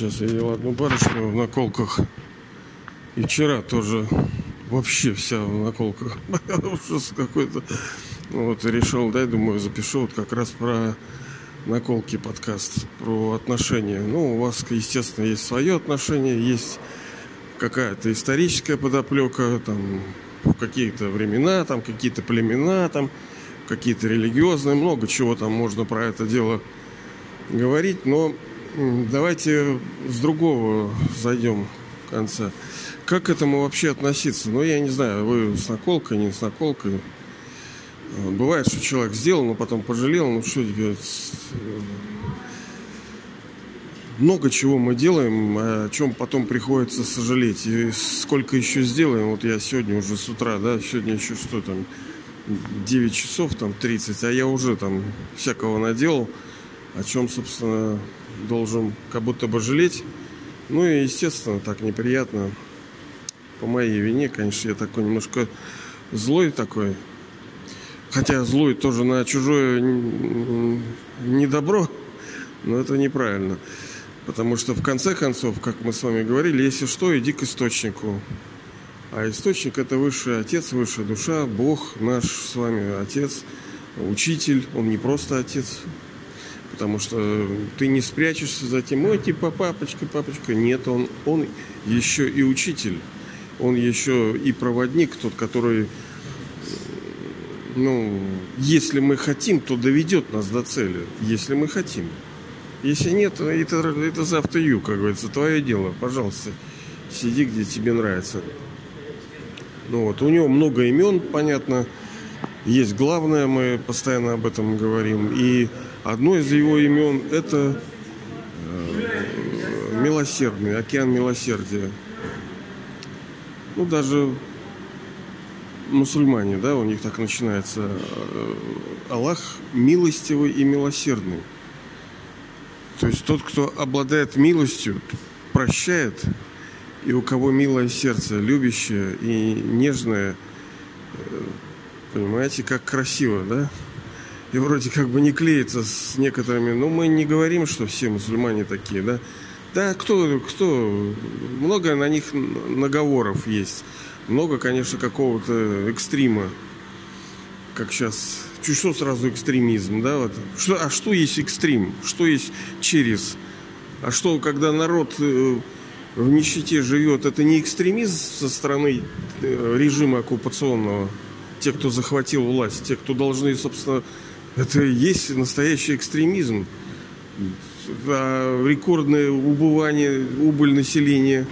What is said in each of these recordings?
Сейчас я видел одну барышню в наколках. И вчера тоже вообще вся в наколках. Ужас какой-то. Вот, решил, дай, думаю, запишу вот как раз про наколки подкаст, про отношения. Ну, у вас, естественно, есть свое отношение, есть какая-то историческая подоплека, там, в какие-то времена, там, какие-то племена, там, какие-то религиозные, много чего там можно про это дело говорить, но давайте с другого зайдем в конце. Как к этому вообще относиться? Ну, я не знаю, вы с наколкой, не с наколкой. Бывает, что человек сделал, но потом пожалел, ну что тебе... Много чего мы делаем, о чем потом приходится сожалеть. И сколько еще сделаем, вот я сегодня уже с утра, да, сегодня еще что там, 9 часов, там 30, а я уже там всякого наделал, о чем, собственно, должен как будто бы жалеть. Ну и, естественно, так неприятно. По моей вине, конечно, я такой немножко злой такой. Хотя злой тоже на чужое недобро, но это неправильно. Потому что в конце концов, как мы с вами говорили, если что, иди к источнику. А источник это высший отец, высшая душа, Бог наш с вами отец, учитель. Он не просто отец, потому что ты не спрячешься за тем, ой, типа папочка, папочка. Нет, он, он еще и учитель. Он еще и проводник, тот, который, ну, если мы хотим, то доведет нас до цели. Если мы хотим. Если нет, это, это завтра ю, как говорится, твое дело. Пожалуйста, сиди, где тебе нравится. Ну вот, у него много имен, понятно. Есть главное, мы постоянно об этом говорим. И одно из его имен это э, милосердный, океан милосердия. Ну, даже мусульмане, да, у них так начинается. Э, Аллах милостивый и милосердный. То есть тот, кто обладает милостью, прощает – и у кого милое сердце, любящее и нежное, э, понимаете, как красиво, да? И вроде как бы не клеится с некоторыми, но мы не говорим, что все мусульмане такие, да? Да, кто, кто, много на них наговоров есть. Много, конечно, какого-то экстрима, как сейчас. Что сразу экстремизм, да? Вот. Что, а что есть экстрим? Что есть через? А что, когда народ э, в нищете живет, это не экстремизм со стороны э, режима оккупационного, те, кто захватил власть, те, кто должны, собственно, это и есть настоящий экстремизм. А рекордное убывание, убыль населения,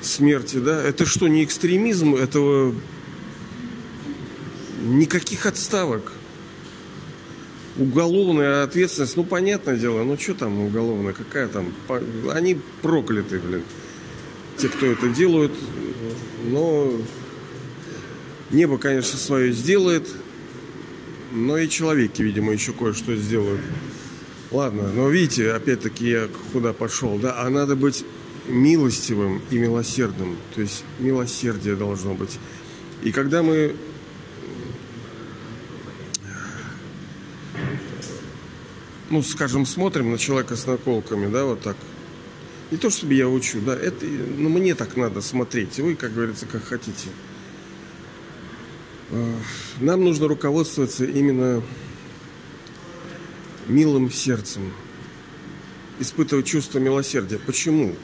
смерти, да, это что, не экстремизм, этого никаких отставок. Уголовная ответственность, ну, понятное дело, ну, что там уголовная, какая там, они прокляты, блин, те, кто это делают, но небо, конечно, свое сделает, но и человеки, видимо, еще кое-что сделают. Ладно, но видите, опять-таки я куда пошел, да, а надо быть милостивым и милосердным, то есть милосердие должно быть. И когда мы ну, скажем, смотрим на человека с наколками, да, вот так. Не то, чтобы я учу, да, это, ну, мне так надо смотреть. Вы, как говорится, как хотите. Э, нам нужно руководствоваться именно милым сердцем. Испытывать чувство милосердия. Почему?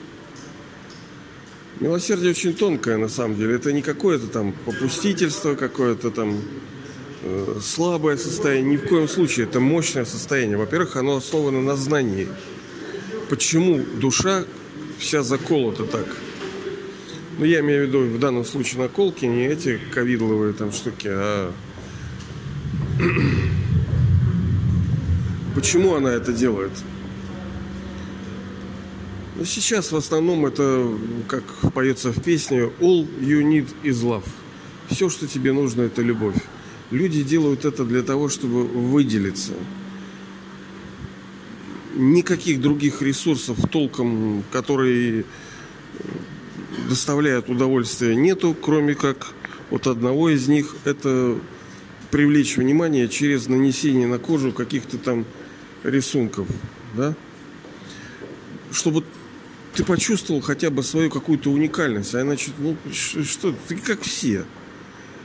Милосердие очень тонкое, на самом деле. Это не какое-то там попустительство, какое-то там Э, слабое состояние, ни в коем случае. Это мощное состояние. Во-первых, оно основано на знании. Почему душа вся заколота так? Ну, я имею в виду в данном случае наколки, не эти ковидловые там штуки, а почему она это делает? Ну, сейчас в основном это, как поется в песне, all you need is love. Все, что тебе нужно, это любовь. Люди делают это для того, чтобы выделиться. Никаких других ресурсов толком, которые доставляют удовольствие, нету, кроме как вот одного из них это привлечь внимание через нанесение на кожу каких-то там рисунков, да? Чтобы ты почувствовал хотя бы свою какую-то уникальность. А иначе, ну, что, ты как все.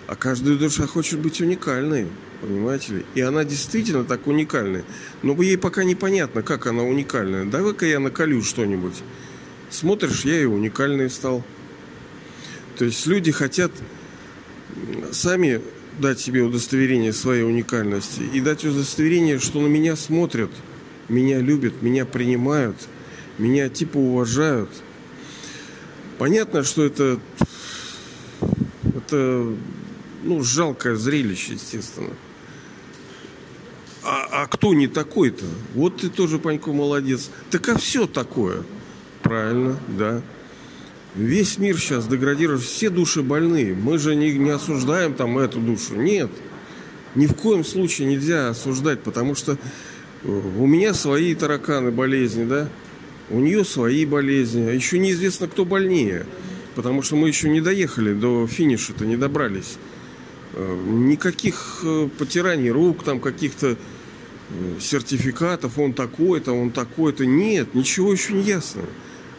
А каждая душа хочет быть уникальной, понимаете ли? И она действительно так уникальная. Но ей пока непонятно, как она уникальная. Давай-ка я наколю что-нибудь. Смотришь, я и уникальный стал. То есть люди хотят сами дать себе удостоверение своей уникальности и дать удостоверение, что на меня смотрят, меня любят, меня принимают, меня типа уважают. Понятно, что это, это ну, жалкое зрелище, естественно. А, а кто не такой-то? Вот ты тоже, Панько, молодец. Так а все такое. Правильно, да. Весь мир сейчас деградирует, все души больные. Мы же не, не осуждаем там эту душу. Нет. Ни в коем случае нельзя осуждать, потому что э, у меня свои тараканы болезни, да, у нее свои болезни. А еще неизвестно, кто больнее. Потому что мы еще не доехали до финиша-то, не добрались. Э, никаких э, потираний рук, там каких-то сертификатов, он такой-то, он такой-то. Нет, ничего еще не ясно.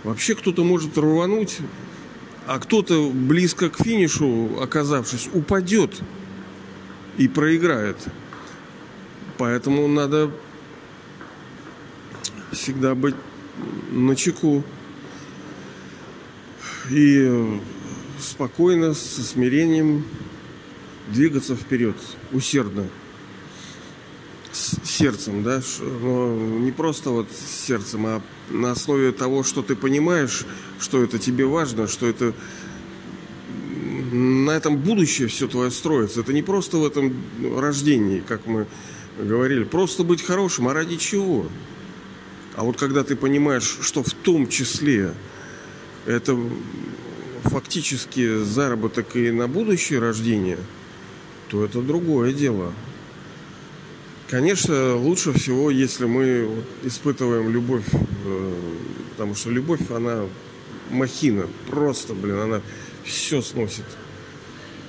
Вообще кто-то может рвануть, а кто-то близко к финишу, оказавшись, упадет и проиграет. Поэтому надо всегда быть на чеку и спокойно, со смирением двигаться вперед, усердно сердцем, да, но не просто вот сердцем, а на основе того, что ты понимаешь, что это тебе важно, что это на этом будущее все твое строится. Это не просто в этом рождении, как мы говорили, просто быть хорошим, а ради чего? А вот когда ты понимаешь, что в том числе это фактически заработок и на будущее рождение, то это другое дело. Конечно, лучше всего, если мы испытываем любовь, э, потому что любовь, она махина, просто, блин, она все сносит.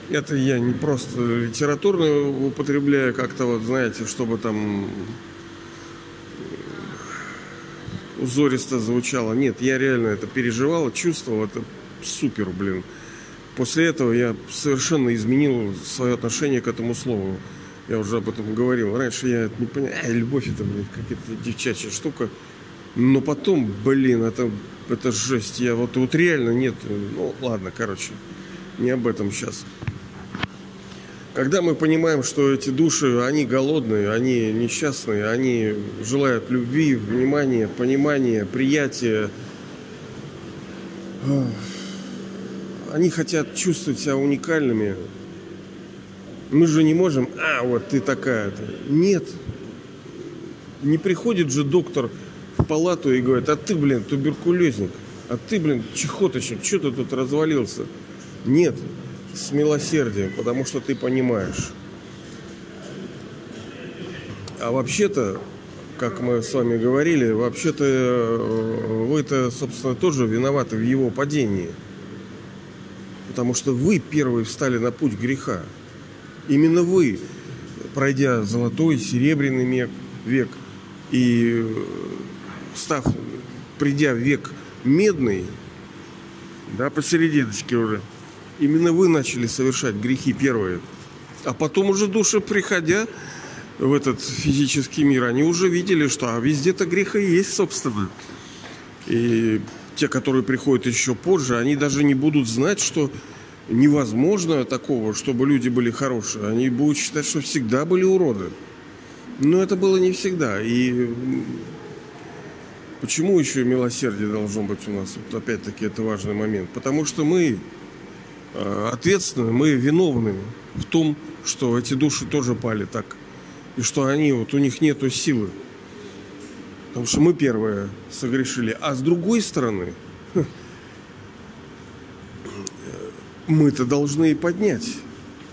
Это я не просто литературно употребляю как-то вот, знаете, чтобы там узористо звучало. Нет, я реально это переживал, чувствовал, это супер, блин. После этого я совершенно изменил свое отношение к этому слову. Я уже об этом говорил. Раньше я не понял. А, любовь это, блин, какая-то девчачья штука. Но потом, блин, это, это жесть. Я вот, вот реально нет. Ну, ладно, короче. Не об этом сейчас. Когда мы понимаем, что эти души, они голодные, они несчастные, они желают любви, внимания, понимания, приятия, они хотят чувствовать себя уникальными, мы же не можем, а, вот ты такая-то. Нет. Не приходит же доктор в палату и говорит, а ты, блин, туберкулезник, а ты, блин, чехоточник, что ты тут развалился? Нет, с милосердием, потому что ты понимаешь. А вообще-то, как мы с вами говорили, вообще-то э, вы-то, собственно, тоже виноваты в его падении. Потому что вы первые встали на путь греха. Именно вы, пройдя золотой, серебряный век, и э, став, придя в век медный, да, посерединочке уже, именно вы начали совершать грехи первые. А потом уже души, приходя в этот физический мир, они уже видели, что а везде-то греха есть, собственно. И те, которые приходят еще позже, они даже не будут знать, что невозможно такого, чтобы люди были хорошие. Они будут считать, что всегда были уроды. Но это было не всегда. И почему еще милосердие должно быть у нас? Вот опять-таки это важный момент. Потому что мы э, ответственны, мы виновны в том, что эти души тоже пали так. И что они, вот у них нету силы. Потому что мы первые согрешили. А с другой стороны, мы-то должны и поднять.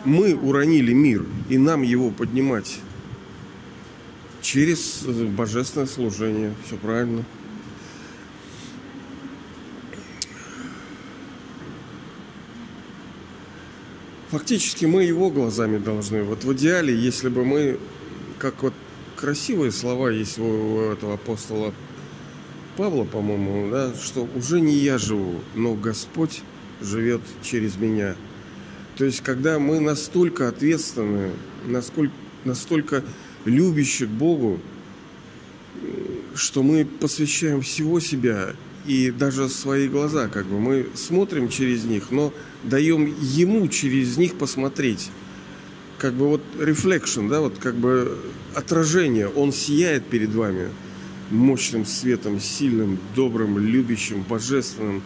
Мы уронили мир, и нам его поднимать через божественное служение. Все правильно. Фактически мы его глазами должны. Вот в идеале, если бы мы, как вот красивые слова есть у этого апостола Павла, по-моему, да, что уже не я живу, но Господь живет через меня. То есть, когда мы настолько ответственны, насколько, настолько любящие к Богу, что мы посвящаем всего себя и даже свои глаза, как бы мы смотрим через них, но даем ему через них посмотреть. Как бы вот reflection, да, вот как бы отражение, он сияет перед вами мощным светом, сильным, добрым, любящим, божественным.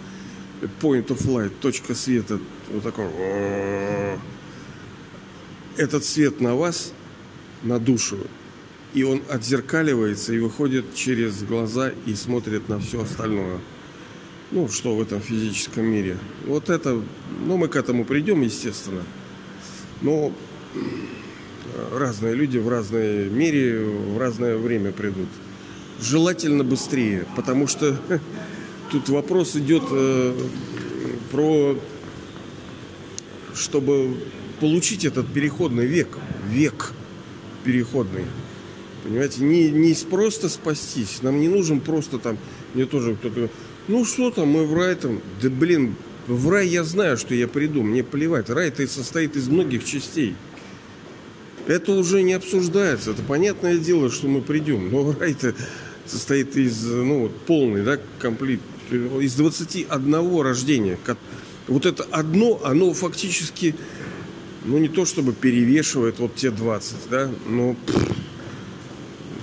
Point of light, точка света, вот такой. Этот свет на вас, на душу, и он отзеркаливается и выходит через глаза и смотрит на все остальное. Ну, что в этом физическом мире. Вот это, ну, мы к этому придем, естественно. Но разные люди в разное мире, в разное время придут. Желательно быстрее, потому что тут вопрос идет э, про, чтобы получить этот переходный век, век переходный. Понимаете, не, не просто спастись. Нам не нужен просто там, мне тоже кто-то ну что там, мы в рай там, да блин, в рай я знаю, что я приду, мне плевать. Рай-то состоит из многих частей. Это уже не обсуждается. Это понятное дело, что мы придем. Но рай-то состоит из, ну, полный, да, комплит, из 21 рождения. Вот это одно, оно фактически, ну, не то чтобы перевешивает вот те 20, да, но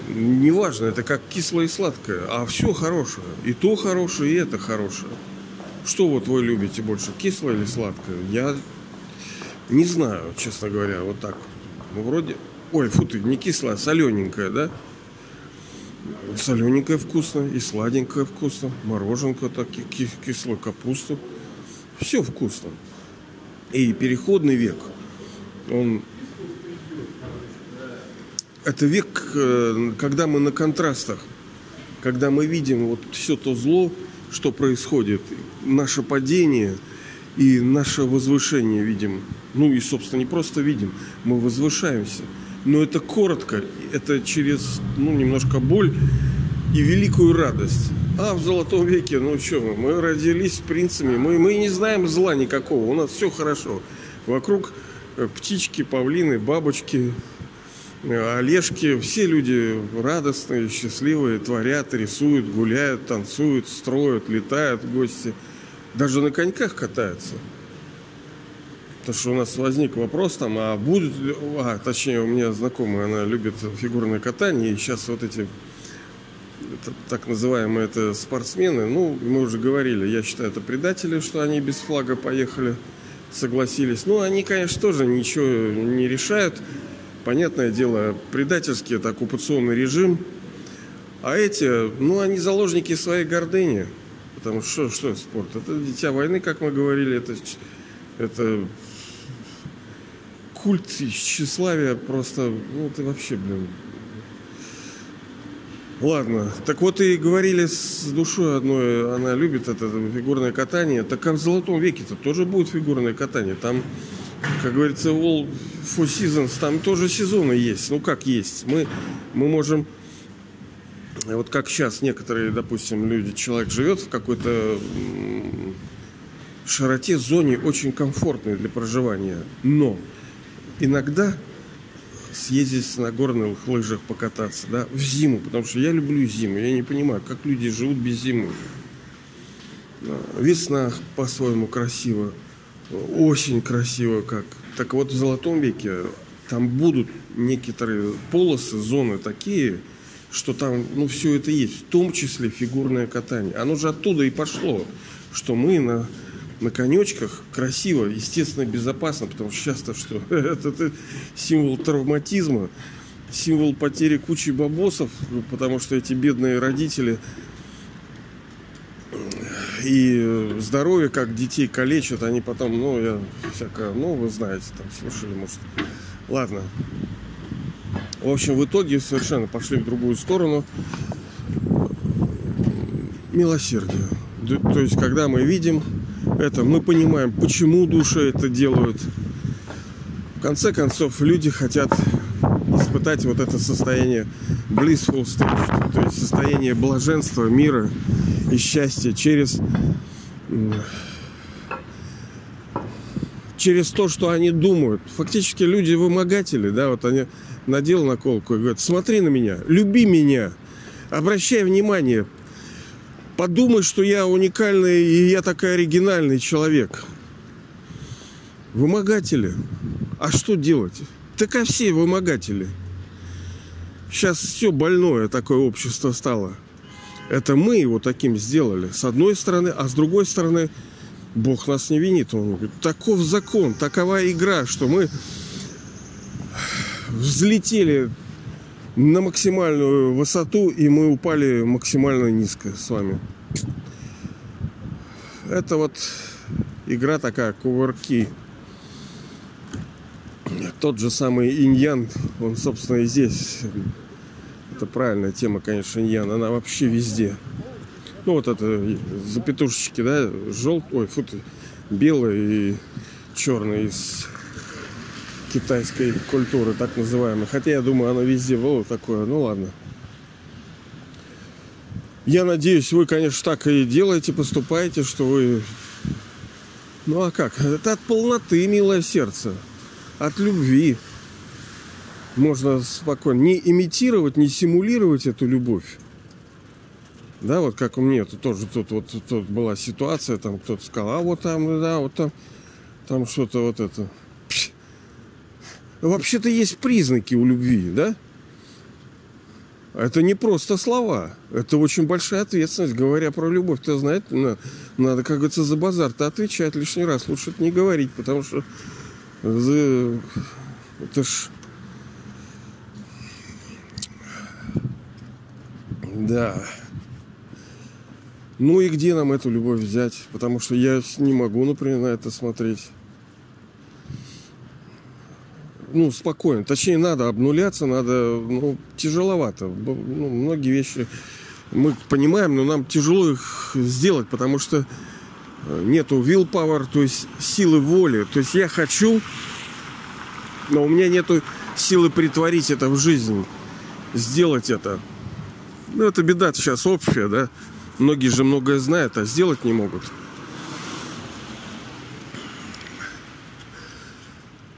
неважно, это как кислое и сладкое, а все хорошее. И то хорошее, и это хорошее. Что вот вы любите больше, кислое или сладкое? Я не знаю, честно говоря, вот так. Ну, вроде... Ой, фу ты, не кислое, а солененькое, да? Солененькое вкусно, и сладенькое вкусно, мороженка, так, кислую капусту. Все вкусно. И переходный век, он это век, э, когда мы на контрастах, когда мы видим вот все то зло, что происходит, наше падение и наше возвышение видим. Ну и, собственно, не просто видим, мы возвышаемся. Но это коротко, это через ну, немножко боль и великую радость. А в золотом веке, ну что мы, мы родились принцами, мы, мы не знаем зла никакого, у нас все хорошо. Вокруг э, птички, павлины, бабочки, Олежки, все люди радостные, счастливые, творят, рисуют, гуляют, танцуют, строят, летают гости. Даже на коньках катаются. Потому что у нас возник вопрос там, а будут ли... А, точнее, у меня знакомая, она любит фигурное катание, и сейчас вот эти так называемые это спортсмены, ну, мы уже говорили, я считаю, это предатели, что они без флага поехали, согласились. Ну, они, конечно, тоже ничего не решают понятное дело, предательский это оккупационный режим. А эти, ну, они заложники своей гордыни. Потому что что спорт? Это дитя войны, как мы говорили, это, это культ тщеславия просто, ну, это вообще, блин. Ладно, так вот и говорили с душой одной, она любит это фигурное катание. Так как в Золотом веке-то тоже будет фигурное катание. Там как говорится, all four seasons, там тоже сезоны есть. Ну, как есть. Мы, мы можем... Вот как сейчас некоторые, допустим, люди, человек живет в какой-то широте, зоне очень комфортной для проживания. Но иногда съездить на горных лыжах покататься, да, в зиму, потому что я люблю зиму, я не понимаю, как люди живут без зимы. Весна по-своему красиво, очень красиво как. Так вот в Золотом веке там будут некоторые полосы, зоны такие, что там, ну, все это есть, в том числе фигурное катание. Оно же оттуда и пошло, что мы на, на конечках красиво, естественно, безопасно, потому что часто что это, это символ травматизма, символ потери кучи бабосов, потому что эти бедные родители и здоровье, как детей калечат, они потом, ну, я всякое, ну, вы знаете, там, слушали, может. Ладно. В общем, в итоге совершенно пошли в другую сторону. Милосердие. То есть, когда мы видим это, мы понимаем, почему души это делают. В конце концов, люди хотят испытать вот это состояние blissful stage, то есть состояние блаженства, мира и счастья через через то, что они думают. Фактически люди вымогатели, да, вот они надел наколку и говорят, смотри на меня, люби меня, обращай внимание, подумай, что я уникальный и я такой оригинальный человек. Вымогатели. А что делать? Так а все вымогатели. Сейчас все больное такое общество стало. Это мы его таким сделали. С одной стороны, а с другой стороны, Бог нас не винит. Он говорит, таков закон, такова игра, что мы взлетели на максимальную высоту, и мы упали максимально низко с вами. Это вот игра такая, кувырки. Тот же самый иньян, он, собственно, и здесь. Это правильная тема, конечно, иньян. Она вообще везде. Ну, вот это запятушечки, да, желтый, ой, фу белый и черный из китайской культуры, так называемой. Хотя я думаю, оно везде было такое. Ну ладно. Я надеюсь, вы, конечно, так и делаете, поступаете, что вы... Ну а как? Это от полноты, милое сердце. От любви. Можно спокойно не имитировать, не симулировать эту любовь. Да, вот как у меня тут тоже тут вот тут была ситуация, там кто-то сказал, а вот там, да, вот там, там что-то вот это. Вообще-то есть признаки у любви, да? Это не просто слова. Это очень большая ответственность, говоря про любовь. Ты знаешь, надо, как говорится, за базар-то отвечать лишний раз. Лучше это не говорить, потому что это ж... Да. Ну и где нам эту любовь взять? Потому что я не могу, например, на это смотреть ну, спокойно. Точнее, надо обнуляться, надо, ну, тяжеловато. Ну, многие вещи мы понимаем, но нам тяжело их сделать, потому что э, нету willpower, то есть силы воли. То есть я хочу, но у меня нету силы притворить это в жизнь, сделать это. Ну, это беда сейчас общая, да. Многие же многое знают, а сделать не могут.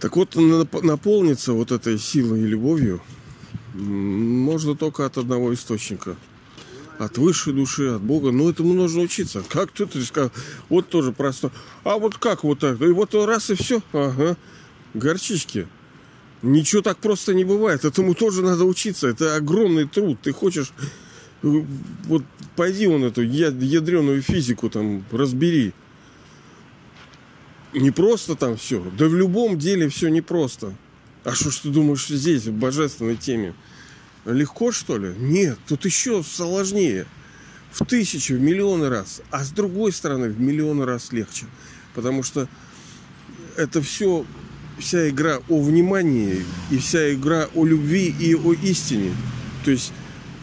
Так вот, наполниться вот этой силой и любовью можно только от одного источника. От высшей души, от Бога. Но этому нужно учиться. Как ты, ты сказал, вот тоже просто. А вот как вот так? И вот раз и все. Ага. Горчички. Ничего так просто не бывает. Этому тоже надо учиться. Это огромный труд. Ты хочешь... Вот пойди вон эту ядреную физику там разбери не просто там все. Да в любом деле все непросто. А что ж ты думаешь здесь, в божественной теме? Легко, что ли? Нет, тут еще сложнее. В тысячу, в миллионы раз. А с другой стороны, в миллионы раз легче. Потому что это все, вся игра о внимании и вся игра о любви и о истине. То есть,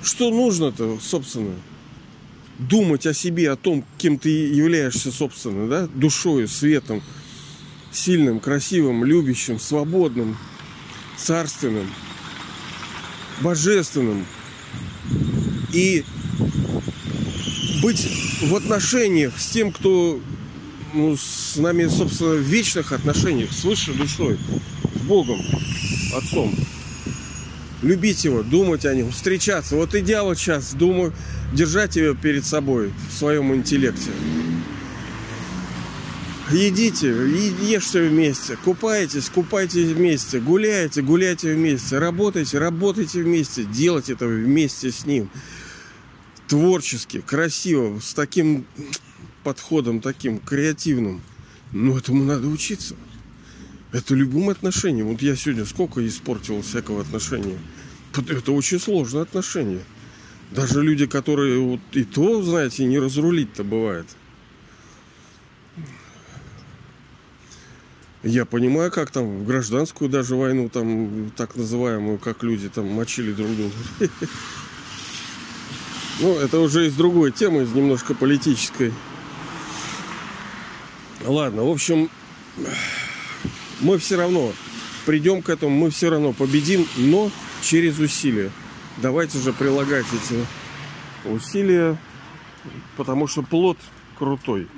что нужно-то, собственно? Думать о себе, о том, кем ты являешься, собственно, да, душою, светом, сильным, красивым, любящим, свободным, царственным, божественным. И быть в отношениях с тем, кто ну, с нами, собственно, в вечных отношениях, с высшей душой, с Богом, Отцом. Любить его, думать о нем, встречаться. Вот идя вот сейчас, думаю, держать его перед собой в своем интеллекте едите, ешьте вместе, купайтесь, купайтесь вместе, гуляйте, гуляйте вместе, работайте, работайте вместе, делайте это вместе с ним. Творчески, красиво, с таким подходом, таким креативным. Но этому надо учиться. Это любым отношением. Вот я сегодня сколько испортил всякого отношения. Это очень сложное отношение. Даже люди, которые вот и то, знаете, не разрулить-то бывает. Я понимаю, как там в гражданскую даже войну, там так называемую, как люди там мочили друг друга. Ну, это уже из другой темы, из немножко политической. Ладно, в общем, мы все равно придем к этому, мы все равно победим, но через усилия. Давайте же прилагать эти усилия, потому что плод крутой.